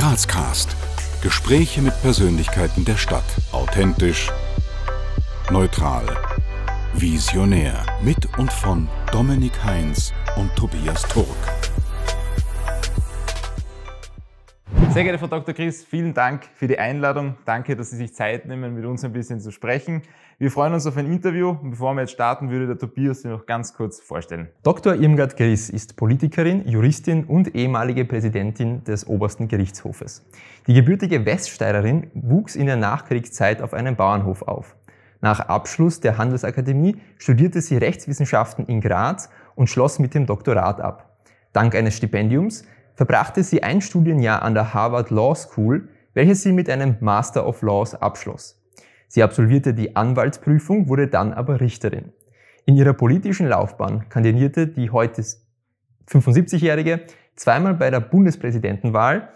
Grazcast. Gespräche mit Persönlichkeiten der Stadt. Authentisch, neutral, visionär. Mit und von Dominik Heinz und Tobias Turk. Sehr geehrter Frau Dr. Chris, vielen Dank für die Einladung. Danke, dass Sie sich Zeit nehmen, mit uns ein bisschen zu sprechen. Wir freuen uns auf ein Interview. Und bevor wir jetzt starten, würde der Tobias Sie noch ganz kurz vorstellen. Dr. Irmgard Chris ist Politikerin, Juristin und ehemalige Präsidentin des Obersten Gerichtshofes. Die gebürtige Weststeirerin wuchs in der Nachkriegszeit auf einem Bauernhof auf. Nach Abschluss der Handelsakademie studierte sie Rechtswissenschaften in Graz und schloss mit dem Doktorat ab. Dank eines Stipendiums verbrachte sie ein Studienjahr an der Harvard Law School, welches sie mit einem Master of Laws abschloss. Sie absolvierte die Anwaltsprüfung, wurde dann aber Richterin. In ihrer politischen Laufbahn kandidierte die heute 75-Jährige zweimal bei der Bundespräsidentenwahl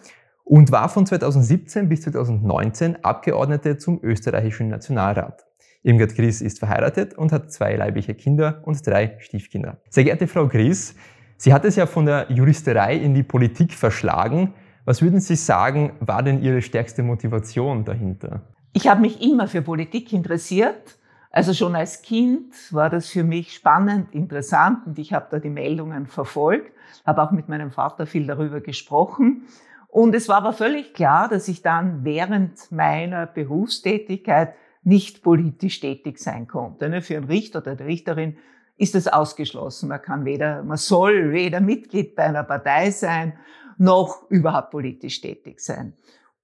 und war von 2017 bis 2019 Abgeordnete zum österreichischen Nationalrat. Irmgard Gries ist verheiratet und hat zwei leibliche Kinder und drei Stiefkinder. Sehr geehrte Frau Gries, Sie hat es ja von der Juristerei in die Politik verschlagen. Was würden Sie sagen, war denn Ihre stärkste Motivation dahinter? Ich habe mich immer für Politik interessiert. Also schon als Kind war das für mich spannend, interessant und ich habe da die Meldungen verfolgt, habe auch mit meinem Vater viel darüber gesprochen. Und es war aber völlig klar, dass ich dann während meiner Berufstätigkeit nicht politisch tätig sein konnte. Ne, für einen Richter oder eine Richterin ist es ausgeschlossen. Man kann weder, man soll weder Mitglied bei einer Partei sein, noch überhaupt politisch tätig sein.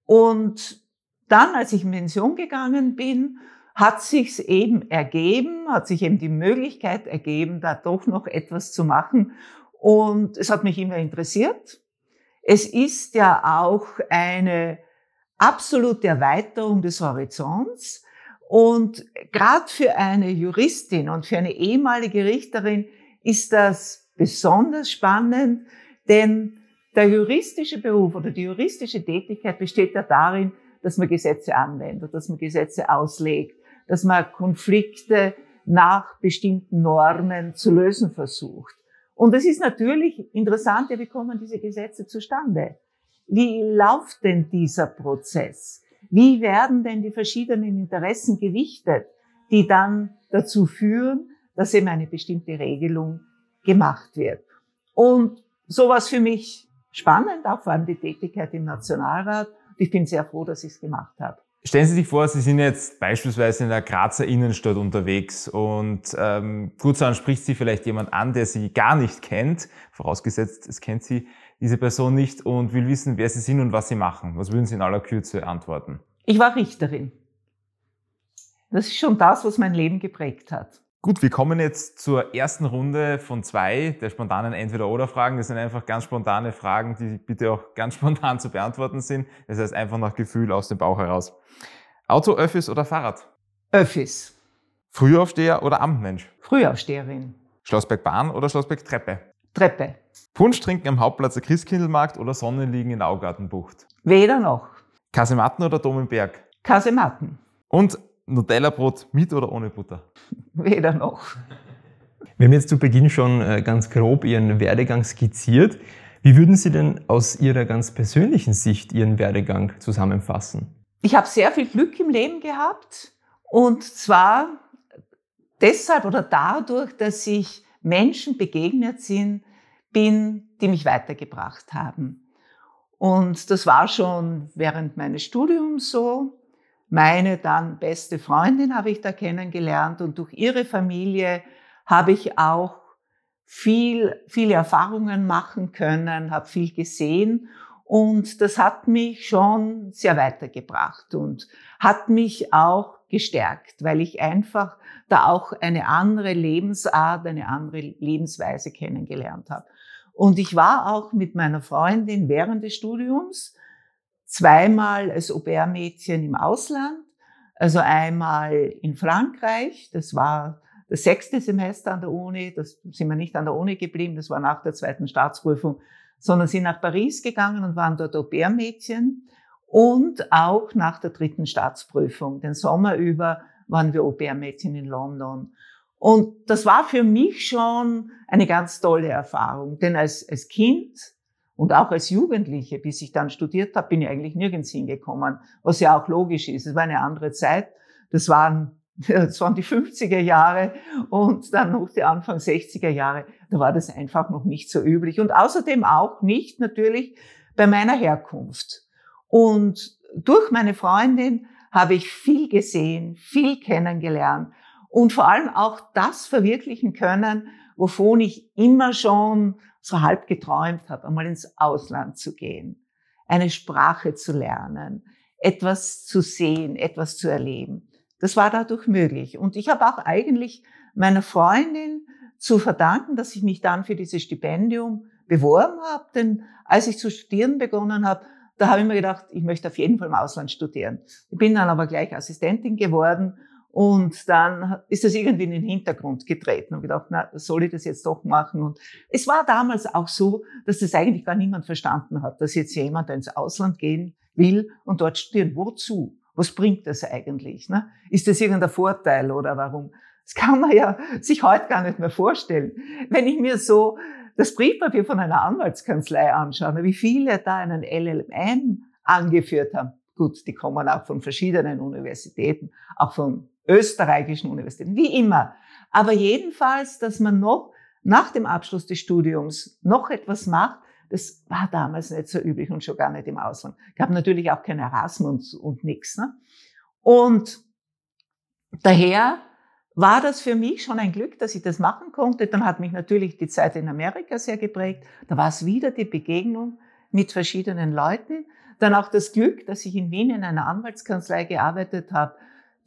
Und dann, als ich in Pension gegangen bin, hat sich's eben ergeben, hat sich eben die Möglichkeit ergeben, da doch noch etwas zu machen. Und es hat mich immer interessiert. Es ist ja auch eine absolute Erweiterung des Horizonts. Und gerade für eine Juristin und für eine ehemalige Richterin ist das besonders spannend, denn der juristische Beruf oder die juristische Tätigkeit besteht ja darin, dass man Gesetze anwendet, dass man Gesetze auslegt, dass man Konflikte nach bestimmten Normen zu lösen versucht. Und es ist natürlich interessant, ja, wie kommen diese Gesetze zustande? Wie läuft denn dieser Prozess? Wie werden denn die verschiedenen Interessen gewichtet, die dann dazu führen, dass eben eine bestimmte Regelung gemacht wird? Und sowas für mich spannend, auch vor allem die Tätigkeit im Nationalrat. Ich bin sehr froh, dass ich es gemacht habe. Stellen Sie sich vor, Sie sind jetzt beispielsweise in der Grazer Innenstadt unterwegs und ähm, kurzerhand spricht Sie vielleicht jemand an, der Sie gar nicht kennt, vorausgesetzt, es kennt Sie diese Person nicht und will wissen, wer Sie sind und was Sie machen. Was würden Sie in aller Kürze antworten? Ich war Richterin. Das ist schon das, was mein Leben geprägt hat. Gut, wir kommen jetzt zur ersten Runde von zwei der spontanen Entweder-Oder-Fragen. Das sind einfach ganz spontane Fragen, die bitte auch ganz spontan zu beantworten sind. Das heißt einfach nach Gefühl aus dem Bauch heraus. Auto, Öffis oder Fahrrad? Öffis. Frühaufsteher oder Amtmensch? Frühaufsteherin. Schlossberg Bahn oder Schlossberg Treppe? Treppe. Punsch trinken am Hauptplatz der Christkindlmarkt oder Sonnenliegen in Augartenbucht? Weder noch. Kasematten oder Dom im Berg? Kasematten. Und Nutella-Brot mit oder ohne Butter? Weder noch. Wir haben jetzt zu Beginn schon äh, ganz grob Ihren Werdegang skizziert. Wie würden Sie denn aus Ihrer ganz persönlichen Sicht Ihren Werdegang zusammenfassen? Ich habe sehr viel Glück im Leben gehabt und zwar deshalb oder dadurch, dass ich Menschen begegnet sind, bin, die mich weitergebracht haben. Und das war schon während meines Studiums so. Meine dann beste Freundin habe ich da kennengelernt und durch ihre Familie habe ich auch viel, viele Erfahrungen machen können, habe viel gesehen und das hat mich schon sehr weitergebracht und hat mich auch gestärkt, weil ich einfach da auch eine andere Lebensart, eine andere Lebensweise kennengelernt habe. Und ich war auch mit meiner Freundin während des Studiums zweimal als Au-pair-Mädchen im Ausland. Also einmal in Frankreich, das war das sechste Semester an der Uni, das sind wir nicht an der Uni geblieben, das war nach der zweiten Staatsprüfung, sondern sind nach Paris gegangen und waren dort Au-pair-Mädchen. Und auch nach der dritten Staatsprüfung, den Sommer über, waren wir Au-pair-Mädchen in London. Und das war für mich schon eine ganz tolle Erfahrung, denn als, als Kind Und auch als Jugendliche, bis ich dann studiert habe, bin ich eigentlich nirgends hingekommen, was ja auch logisch ist. Es war eine andere Zeit. Das waren, das waren die 50er Jahre und dann noch die Anfang 60er Jahre. Da war das einfach noch nicht so üblich. Und außerdem auch nicht natürlich bei meiner Herkunft. Und durch meine Freundin habe ich viel gesehen, viel kennengelernt und vor allem auch das verwirklichen können, wovon ich immer schon so halb geträumt habe, einmal ins Ausland zu gehen, eine Sprache zu lernen, etwas zu sehen, etwas zu erleben. Das war dadurch möglich. Und ich habe auch eigentlich meiner Freundin zu verdanken, dass ich mich dann für dieses Stipendium beworben habe. Denn als ich zu studieren begonnen habe, da habe ich mir gedacht, ich möchte auf jeden Fall im Ausland studieren. Ich bin dann aber gleich Assistentin geworden und dann ist das irgendwie in den Hintergrund getreten und gedacht, na, soll ich das jetzt doch machen? Und es war damals auch so, dass das eigentlich gar niemand verstanden hat, dass jetzt jemand ins Ausland gehen will und dort studieren. Wozu? Was bringt das eigentlich? Ne? Ist das irgendein Vorteil oder warum? Das kann man ja sich heute gar nicht mehr vorstellen. Wenn ich mir so das Briefpapier von einer Anwaltskanzlei anschaue, wie viele da einen LLM angeführt haben. Gut, die kommen auch von verschiedenen Universitäten, auch von österreichischen Universitäten, wie immer. Aber jedenfalls, dass man noch nach dem Abschluss des Studiums noch etwas macht, das war damals nicht so üblich und schon gar nicht im Ausland. Gab natürlich auch kein Erasmus und, und nichts. Ne? Und daher war das für mich schon ein Glück, dass ich das machen konnte. Dann hat mich natürlich die Zeit in Amerika sehr geprägt. Da war es wieder die Begegnung mit verschiedenen Leuten. Dann auch das Glück, dass ich in Wien in einer Anwaltskanzlei gearbeitet habe,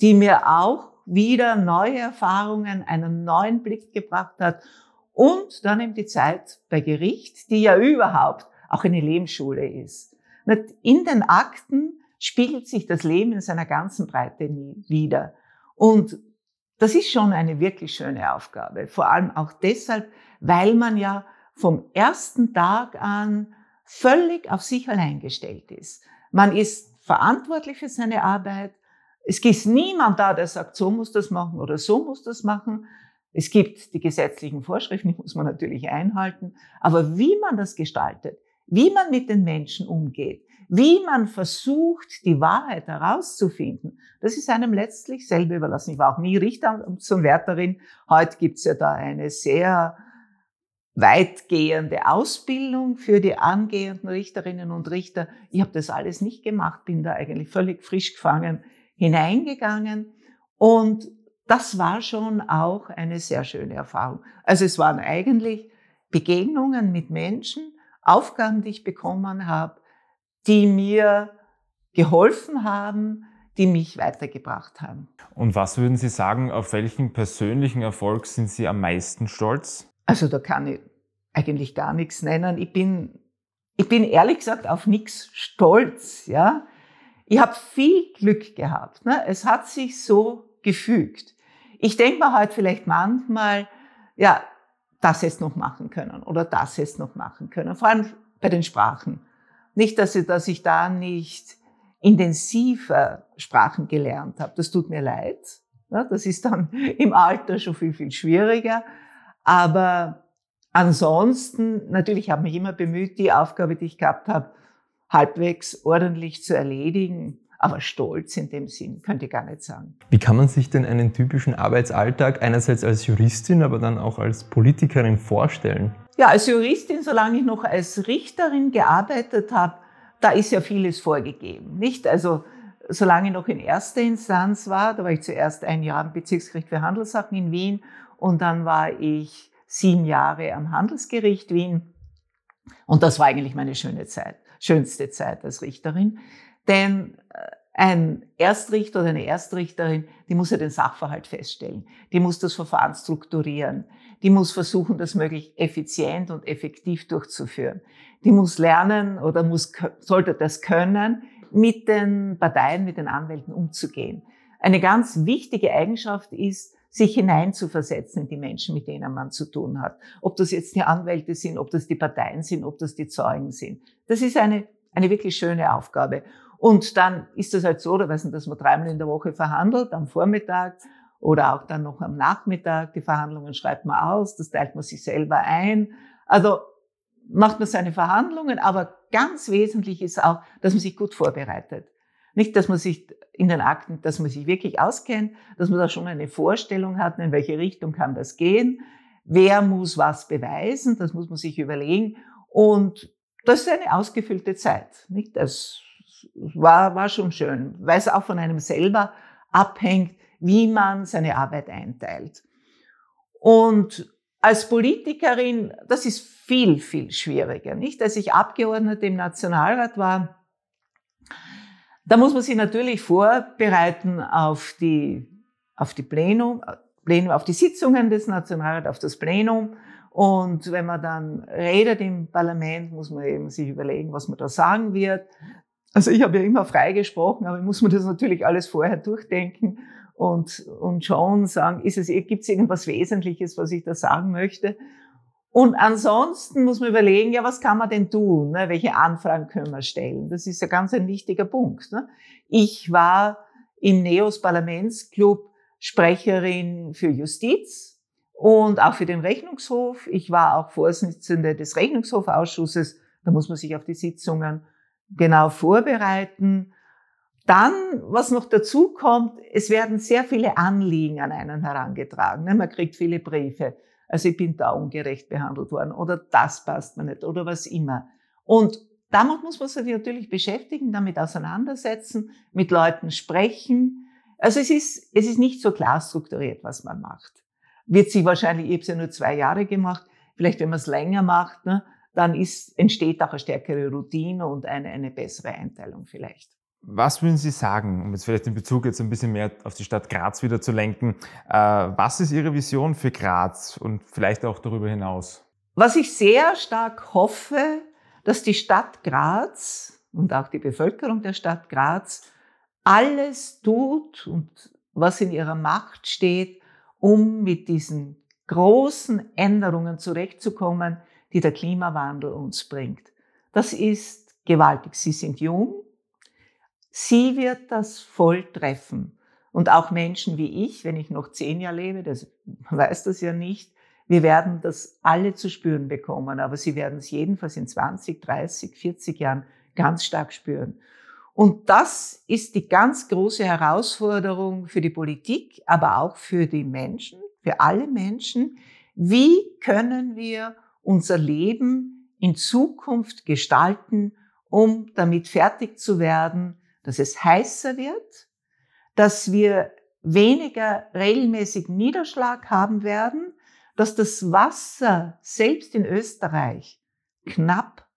die mir auch wieder neue Erfahrungen, einen neuen Blick gebracht hat. Und dann eben die Zeit bei Gericht, die ja überhaupt auch eine Lebensschule ist. In den Akten spiegelt sich das Leben in seiner ganzen Breite wieder. Und das ist schon eine wirklich schöne Aufgabe. Vor allem auch deshalb, weil man ja vom ersten Tag an völlig auf sich allein gestellt ist. Man ist verantwortlich für seine Arbeit. Es gibt niemand da, der sagt, so muss das machen oder so muss das machen. Es gibt die gesetzlichen Vorschriften, die muss man natürlich einhalten. Aber wie man das gestaltet, wie man mit den Menschen umgeht, wie man versucht, die Wahrheit herauszufinden, das ist einem letztlich selber überlassen. Ich war auch nie Richter zum Wärterin. Heute gibt's ja da eine sehr weitgehende Ausbildung für die angehenden Richterinnen und Richter. Ich habe das alles nicht gemacht, bin da eigentlich völlig frisch gefangen hineingegangen und das war schon auch eine sehr schöne Erfahrung. Also es waren eigentlich Begegnungen mit Menschen, Aufgaben, die ich bekommen habe, die mir geholfen haben, die mich weitergebracht haben. Und was würden Sie sagen, auf welchen persönlichen Erfolg sind Sie am meisten stolz? Also da kann ich eigentlich gar nichts nennen. Ich bin, ich bin ehrlich gesagt auf nichts stolz. Ja, ich habe viel Glück gehabt. Ne? Es hat sich so gefügt. Ich denke mir halt vielleicht manchmal, ja, das jetzt noch machen können oder das jetzt noch machen können. Vor allem bei den Sprachen. Nicht, dass ich, dass ich da nicht intensiver Sprachen gelernt habe. Das tut mir leid. Das ist dann im Alter schon viel, viel schwieriger. Aber ansonsten, natürlich habe ich mich immer bemüht, die Aufgabe, die ich gehabt habe, halbwegs ordentlich zu erledigen. Aber stolz in dem Sinn könnte ich gar nicht sagen. Wie kann man sich denn einen typischen Arbeitsalltag einerseits als Juristin, aber dann auch als Politikerin vorstellen? Ja, als Juristin, solange ich noch als Richterin gearbeitet habe, da ist ja vieles vorgegeben, nicht? Also solange ich noch in erster Instanz war, da war ich zuerst ein Jahr im Bezirksgericht für Handelssachen in Wien und dann war ich sieben Jahre am Handelsgericht Wien und das war eigentlich meine schöne Zeit, schönste Zeit als Richterin, denn äh, ein Erstrichter oder eine Erstrichterin, die muss ja den Sachverhalt feststellen, die muss das Verfahren strukturieren, die muss versuchen, das möglichst effizient und effektiv durchzuführen. Die muss lernen oder muss, sollte das können, mit den Parteien, mit den Anwälten umzugehen. Eine ganz wichtige Eigenschaft ist, sich hineinzuversetzen in die Menschen, mit denen man zu tun hat. Ob das jetzt die Anwälte sind, ob das die Parteien sind, ob das die Zeugen sind. Das ist eine, eine wirklich schöne Aufgabe. Und dann ist es halt so, da weiß nicht, dass man dreimal in der Woche verhandelt, am Vormittag oder auch dann noch am Nachmittag. Die Verhandlungen schreibt man aus, das teilt man sich selber ein. Also macht man seine Verhandlungen, aber ganz wesentlich ist auch, dass man sich gut vorbereitet. Nicht, dass man sich in den Akten, dass man sich wirklich auskennt, dass man da schon eine Vorstellung hat, in welche Richtung kann das gehen, wer muss was beweisen, das muss man sich überlegen. Und das ist eine ausgefüllte Zeit. Nicht? Das war, war schon schön, weil es auch von einem selber abhängt, wie man seine Arbeit einteilt. Und als Politikerin, das ist viel, viel schwieriger, nicht? Als ich Abgeordnete im Nationalrat war, da muss man sich natürlich vorbereiten auf die, auf die Plenum, Plenum, auf die Sitzungen des Nationalrats, auf das Plenum. Und wenn man dann redet im Parlament, muss man eben sich überlegen, was man da sagen wird. Also ich habe ja immer freigesprochen, aber ich muss mir das natürlich alles vorher durchdenken und, und schauen, sagen, ist es, gibt es irgendwas Wesentliches, was ich da sagen möchte? Und ansonsten muss man überlegen, ja, was kann man denn tun? Ne? Welche Anfragen können wir stellen? Das ist ja ganz ein wichtiger Punkt. Ne? Ich war im NEOS Parlamentsclub Sprecherin für Justiz und auch für den Rechnungshof. Ich war auch Vorsitzende des Rechnungshofausschusses. Da muss man sich auf die Sitzungen genau vorbereiten. Dann, was noch dazu kommt, es werden sehr viele Anliegen an einen herangetragen. Ne? Man kriegt viele Briefe also ich bin da ungerecht behandelt worden oder das passt mir nicht oder was immer. Und damit muss man sich natürlich beschäftigen, damit auseinandersetzen, mit Leuten sprechen. Also es ist, es ist nicht so klar strukturiert, was man macht. Wird sich wahrscheinlich, ich habe es ja nur zwei Jahre gemacht, vielleicht wenn man es länger macht, ne, dann ist, entsteht auch eine stärkere Routine und eine, eine bessere Einteilung vielleicht. Was würden Sie sagen, um jetzt vielleicht den Bezug jetzt ein bisschen mehr auf die Stadt Graz wieder zu lenken? Äh, was ist Ihre Vision für Graz und vielleicht auch darüber hinaus? Was ich sehr stark hoffe, dass die Stadt Graz und auch die Bevölkerung der Stadt Graz alles tut und was in ihrer Macht steht, um mit diesen großen Änderungen zurechtzukommen, die der Klimawandel uns bringt. Das ist gewaltig. Sie sind jung, Sie wird das voll treffen. Und auch Menschen wie ich, wenn ich noch zehn Jahre lebe, das weiß das ja nicht, wir werden das alle zu spüren bekommen, aber sie werden es jedenfalls in 20, 30, 40 Jahren ganz stark spüren. Und das ist die ganz große Herausforderung für die Politik, aber auch für die Menschen, für alle Menschen. Wie können wir unser Leben in Zukunft gestalten, um damit fertig zu werden, dass es heißer wird, dass wir weniger regelmäßig Niederschlag haben werden, dass das Wasser selbst in Österreich knapp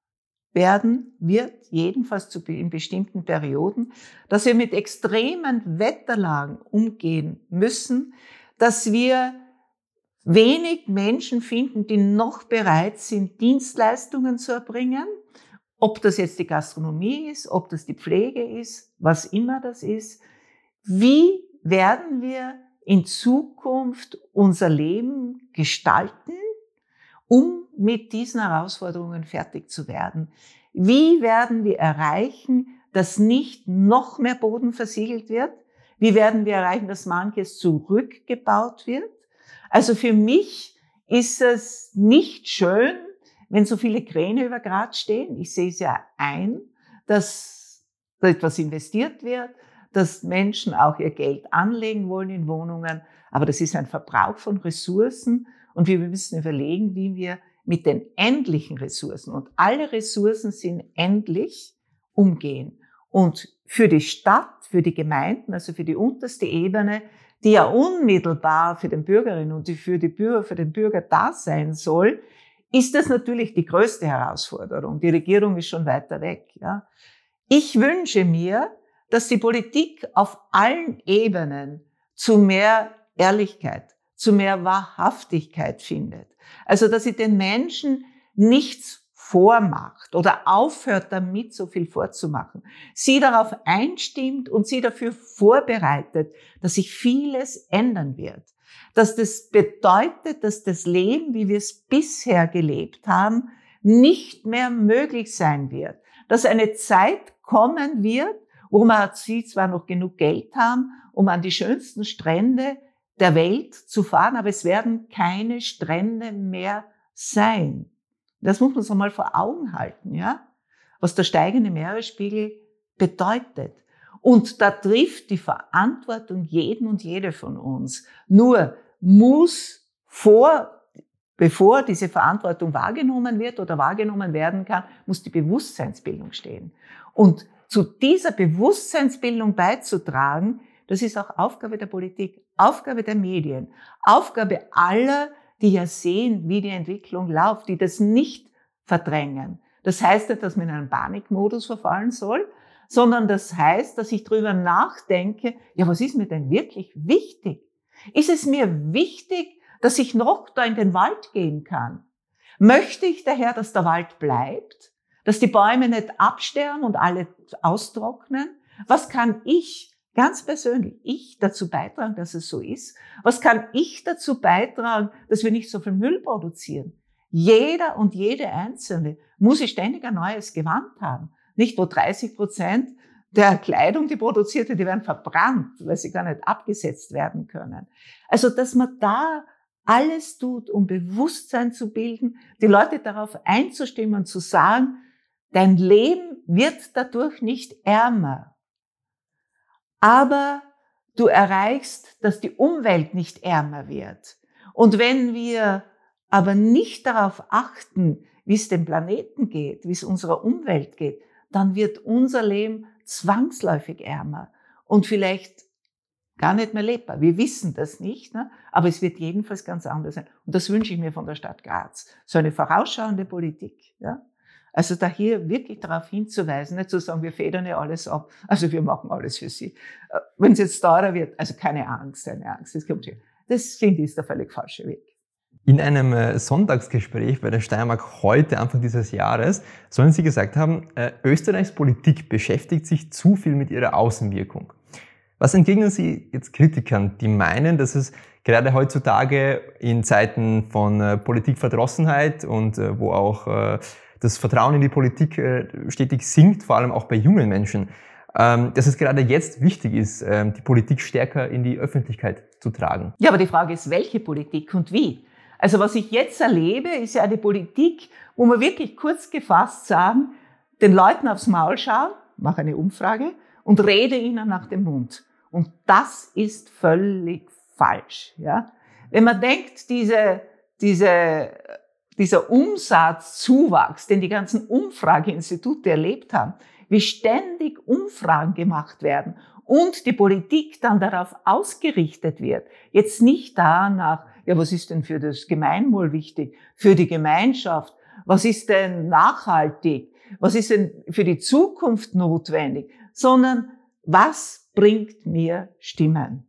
werden wird, jedenfalls in bestimmten Perioden, dass wir mit extremen Wetterlagen umgehen müssen, dass wir wenig Menschen finden, die noch bereit sind, Dienstleistungen zu erbringen, ob das jetzt die Gastronomie ist, ob das die Pflege ist, was immer das ist. Wie werden wir in Zukunft unser Leben gestalten, um mit diesen Herausforderungen fertig zu werden? Wie werden wir erreichen, dass nicht noch mehr Boden versiegelt wird? Wie werden wir erreichen, dass manches zurückgebaut wird? Also für mich ist es nicht schön, wenn so viele Kräne über Graz stehen, ich sehe es ja ein, dass da etwas investiert wird, dass Menschen auch ihr Geld anlegen wollen in Wohnungen, aber das ist ein Verbrauch von Ressourcen und wir müssen überlegen, wie wir mit den endlichen Ressourcen und alle Ressourcen sind endlich umgehen. Und für die Stadt, für die Gemeinden, also für die unterste Ebene, die ja unmittelbar für den Bürgerinnen und für die Bürger, für den Bürger da sein soll, ist das natürlich die größte Herausforderung. Die Regierung ist schon weiter weg. Ja. Ich wünsche mir, dass die Politik auf allen Ebenen zu mehr Ehrlichkeit, zu mehr Wahrhaftigkeit findet. Also, dass sie den Menschen nichts vormacht oder aufhört damit, so viel vorzumachen, sie darauf einstimmt und sie dafür vorbereitet, dass sich vieles ändern wird dass das bedeutet, dass das Leben, wie wir es bisher gelebt haben, nicht mehr möglich sein wird. Dass eine Zeit kommen wird, wo man sie zwar noch genug Geld haben, um an die schönsten Strände der Welt zu fahren, aber es werden keine Strände mehr sein. Das muss man sich mal vor Augen halten, ja? Was der steigende Meeresspiegel bedeutet. Und da trifft die Verantwortung jeden und jede von uns. Nur muss vor Bevor diese Verantwortung wahrgenommen wird oder wahrgenommen werden kann, muss die Bewusstseinsbildung stehen. Und zu dieser Bewusstseinsbildung beizutragen, das ist auch Aufgabe der Politik, Aufgabe der Medien, Aufgabe aller, die ja sehen, wie die Entwicklung läuft, die das nicht verdrängen. Das heißt nicht, dass man in einen Panikmodus verfallen soll, sondern das heißt, dass ich darüber nachdenke, ja, was ist mir denn wirklich wichtig? Ist es mir wichtig, dass ich noch da in den Wald gehen kann? Möchte ich daher, dass der Wald bleibt? Dass die Bäume nicht absterben und alle austrocknen? Was kann ich ganz persönlich, ich dazu beitragen, dass es so ist? Was kann ich dazu beitragen, dass wir nicht so viel Müll produzieren? Jeder und jede Einzelne muss ich ständig ein neues Gewand haben. Nicht wo 30 Prozent der Kleidung, die produziert wird, die werden verbrannt, weil sie gar nicht abgesetzt werden können. Also, dass man da alles tut, um Bewusstsein zu bilden, die Leute darauf einzustimmen, zu sagen, dein Leben wird dadurch nicht ärmer. Aber du erreichst, dass die Umwelt nicht ärmer wird. Und wenn wir aber nicht darauf achten, wie es dem Planeten geht, wie es unserer Umwelt geht, dann wird unser Leben zwangsläufig ärmer und vielleicht gar nicht mehr lebbar. Wir wissen das nicht, ne? aber es wird jedenfalls ganz anders sein. Und das wünsche ich mir von der Stadt Graz. So eine vorausschauende Politik. Ja? Also da hier wirklich darauf hinzuweisen, nicht zu sagen, wir federn ja alles ab, also wir machen alles für Sie. Äh, wenn es jetzt teurer wird, also keine Angst, keine Angst, das kommt schon. Das finde ich ist der völlig falsche Weg. In einem äh, Sonntagsgespräch bei der Steiermark heute, Anfang dieses Jahres, sollen Sie gesagt haben, äh, Österreichs Politik beschäftigt sich zu viel mit ihrer Außenwirkung. Was entgegnen Sie jetzt Kritikern, die meinen, dass es gerade heutzutage in Zeiten von Politikverdrossenheit und wo auch das Vertrauen in die Politik äh, stetig sinkt, vor allem auch bei jungen Menschen, ähm, dass es gerade jetzt wichtig ist, ähm, die Politik stärker in die Öffentlichkeit zu tragen? Ja, aber die Frage ist, welche Politik und wie? Also was ich jetzt erlebe, ist ja eine Politik, wo wir wirklich kurz gefasst sagen, den Leuten aufs Maul schauen, mache eine Umfrage und rede ihnen nach dem Mund. Und das ist völlig falsch. Ja? Wenn man denkt, diese, diese, dieser Umsatzzuwachs, den die ganzen Umfrageinstitute erlebt haben, wie ständig Umfragen gemacht werden und die Politik dann darauf ausgerichtet wird, jetzt nicht danach, ja, was ist denn für das Gemeinwohl wichtig, für die Gemeinschaft, was ist denn nachhaltig, was ist denn für die Zukunft notwendig, sondern was bringt mir Stimmen?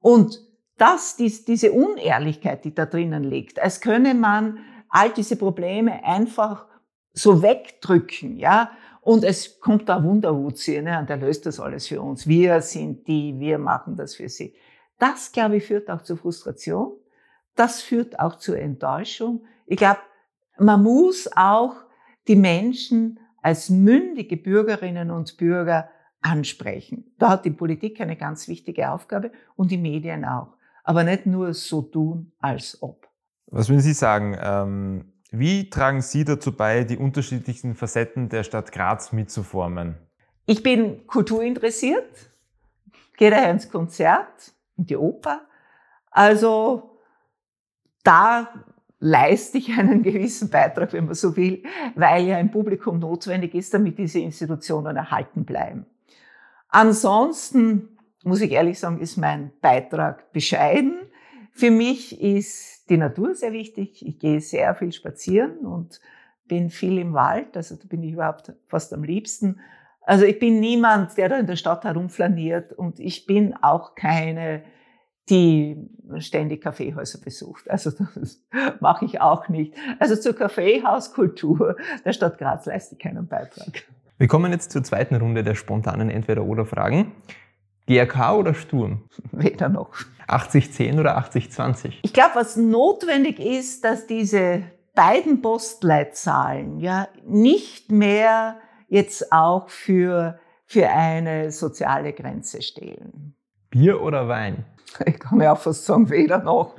Und das, diese Unehrlichkeit, die da drinnen liegt, als könne man all diese Probleme einfach so wegdrücken, ja, und es kommt da Wunderwutzi, ne, und der löst das alles für uns. Wir sind die, wir machen das für sie. Das, glaube ich, führt auch zu Frustration. Das führt auch zur Enttäuschung. Ich glaube, man muss auch die Menschen als mündige Bürgerinnen und Bürger ansprechen. Da hat die Politik eine ganz wichtige Aufgabe und die Medien auch. Aber nicht nur so tun, als ob. Was würden Sie sagen? Ähm, wie tragen Sie dazu bei, die unterschiedlichen Facetten der Stadt Graz mitzuformen? Ich bin kulturinteressiert, gehe daher ins Konzert, in die Oper. Also da leiste ich einen gewissen Beitrag, wenn man so will, weil ja ein Publikum notwendig ist, damit diese Institutionen erhalten bleiben. Ansonsten muss ich ehrlich sagen, ist mein Beitrag bescheiden. Für mich ist die Natur sehr wichtig. Ich gehe sehr viel spazieren und bin viel im Wald. Also da bin ich überhaupt fast am liebsten. Also ich bin niemand, der da in der Stadt herumflaniert und ich bin auch keine, die ständig Kaffeehäuser besucht. Also das mache ich auch nicht. Also zur Kaffeehauskultur der Stadt Graz leiste ich keinen Beitrag. Wir kommen jetzt zur zweiten Runde der spontanen Entweder-Oder-Fragen. GRK oder Sturm? Weder noch. 80-10 oder 80-20? Ich glaube, was notwendig ist, dass diese beiden Postleitzahlen ja nicht mehr jetzt auch für, für eine soziale Grenze stehen. Bier oder Wein? Ich kann ja auch fast sagen, weder noch.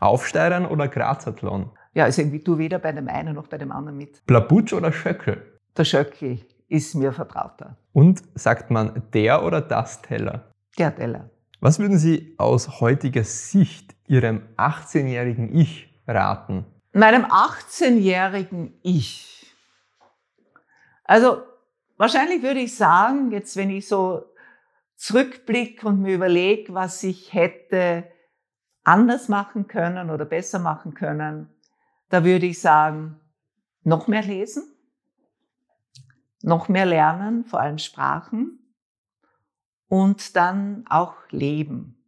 Aufsteigern oder Grazathlon? ja, also irgendwie tu weder bei dem einen noch bei dem anderen mit. Blabutsch oder Schöckel? Der Schöckel ist mir vertrauter. Und sagt man der oder das Teller? Der Teller. Was würden Sie aus heutiger Sicht Ihrem 18-jährigen Ich raten? Meinem 18-jährigen Ich. Also wahrscheinlich würde ich sagen, jetzt wenn ich so zurückblicke und mir überlege, was ich hätte anders machen können oder besser machen können, da würde ich sagen, noch mehr lesen, noch mehr lernen, vor allem Sprachen und dann auch leben.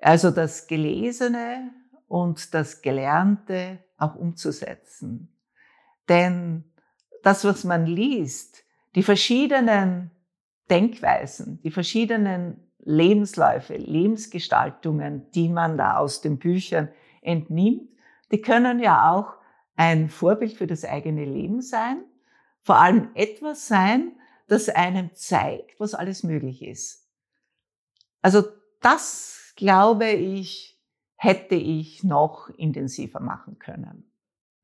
Also das Gelesene und das Gelernte auch umzusetzen. Denn das, was man liest, die verschiedenen Denkweisen, die verschiedenen Lebensläufe, Lebensgestaltungen, die man da aus den Büchern entnimmt, die können ja auch ein Vorbild für das eigene Leben sein, vor allem etwas sein, das einem zeigt, was alles möglich ist. Also das, glaube ich, hätte ich noch intensiver machen können.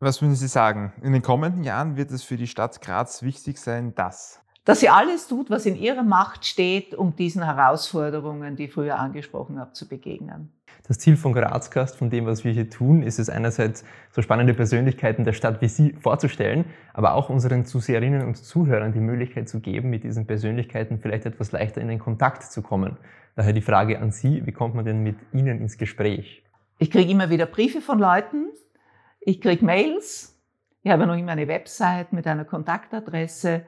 Was würden Sie sagen? In den kommenden Jahren wird es für die Stadt Graz wichtig sein, dass dass sie alles tut, was in ihrer Macht steht, um diesen Herausforderungen, die ich früher angesprochen habe, zu begegnen. Das Ziel von Grazcast, von dem, was wir hier tun, ist es einerseits, so spannende Persönlichkeiten der Stadt wie Sie vorzustellen, aber auch unseren Zuseherinnen und Zuhörern die Möglichkeit zu geben, mit diesen Persönlichkeiten vielleicht etwas leichter in den Kontakt zu kommen. Daher die Frage an Sie, wie kommt man denn mit Ihnen ins Gespräch? Ich kriege immer wieder Briefe von Leuten, ich kriege Mails, ich habe noch immer eine Website mit einer Kontaktadresse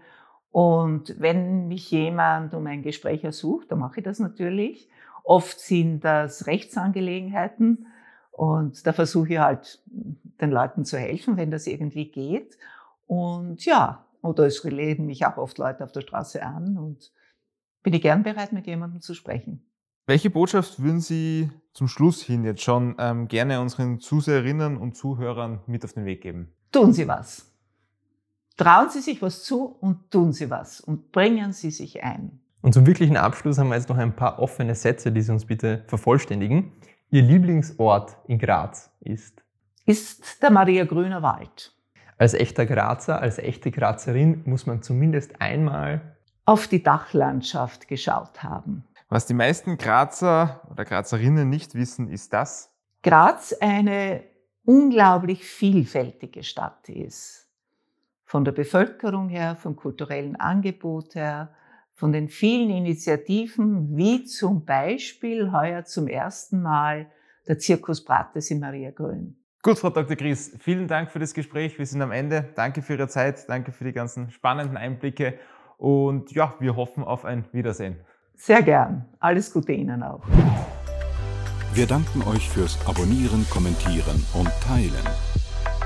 und wenn mich jemand um ein Gespräch ersucht, dann mache ich das natürlich. Oft sind das Rechtsangelegenheiten und da versuche ich halt den Leuten zu helfen, wenn das irgendwie geht. Und ja, oder es reden mich auch oft Leute auf der Straße an und bin ich gern bereit, mit jemandem zu sprechen. Welche Botschaft würden Sie zum Schluss hin jetzt schon ähm, gerne unseren Zuseherinnen und Zuhörern mit auf den Weg geben? Tun Sie was. Trauen Sie sich was zu und tun Sie was und bringen Sie sich ein. Und zum wirklichen Abschluss haben wir jetzt noch ein paar offene Sätze, die Sie uns bitte vervollständigen. Ihr Lieblingsort in Graz ist? Ist der Maria Grüner Wald. Als echter Grazer, als echte Grazerin muss man zumindest einmal auf die Dachlandschaft geschaut haben. Was die meisten Grazer oder Grazerinnen nicht wissen, ist das Graz eine unglaublich vielfältige Stadt ist von der Bevölkerung her, vom kulturellen Angebot her, von den vielen Initiativen, wie zum Beispiel heuer zum ersten Mal der Zirkus Brates in Maria Grün. Gut, Frau Dr. Gries, vielen Dank für das Gespräch. Wir sind am Ende. Danke für Ihre Zeit, danke für die ganzen spannenden Einblicke und ja, wir hoffen auf ein Wiedersehen. Sehr gern. Alles Gute Ihnen auch. Wir danken euch fürs Abonnieren, Kommentieren und Teilen.